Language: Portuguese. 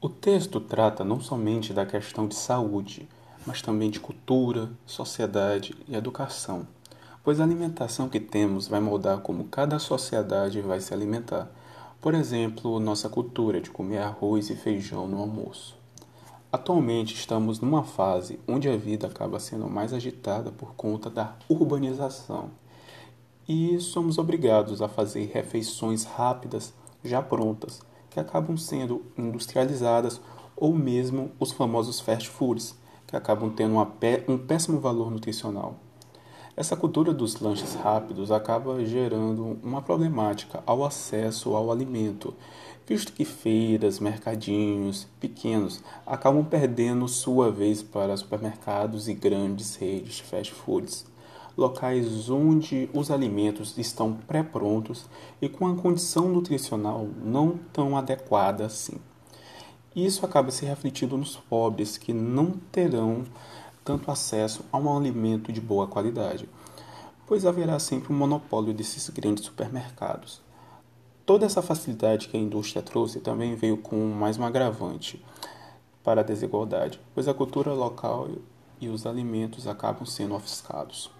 O texto trata não somente da questão de saúde, mas também de cultura, sociedade e educação, pois a alimentação que temos vai moldar como cada sociedade vai se alimentar. Por exemplo, nossa cultura de comer arroz e feijão no almoço. Atualmente estamos numa fase onde a vida acaba sendo mais agitada por conta da urbanização e somos obrigados a fazer refeições rápidas já prontas que acabam sendo industrializadas ou mesmo os famosos fast foods que acabam tendo um péssimo valor nutricional. Essa cultura dos lanches rápidos acaba gerando uma problemática ao acesso ao alimento, visto que feiras, mercadinhos pequenos acabam perdendo sua vez para supermercados e grandes redes de fast foods, locais onde os alimentos estão pré-prontos e com a condição nutricional não tão adequada assim. Isso acaba se refletindo nos pobres que não terão tanto acesso a um alimento de boa qualidade, pois haverá sempre um monopólio desses grandes supermercados. Toda essa facilidade que a indústria trouxe também veio com mais um agravante para a desigualdade, pois a cultura local e os alimentos acabam sendo ofuscados.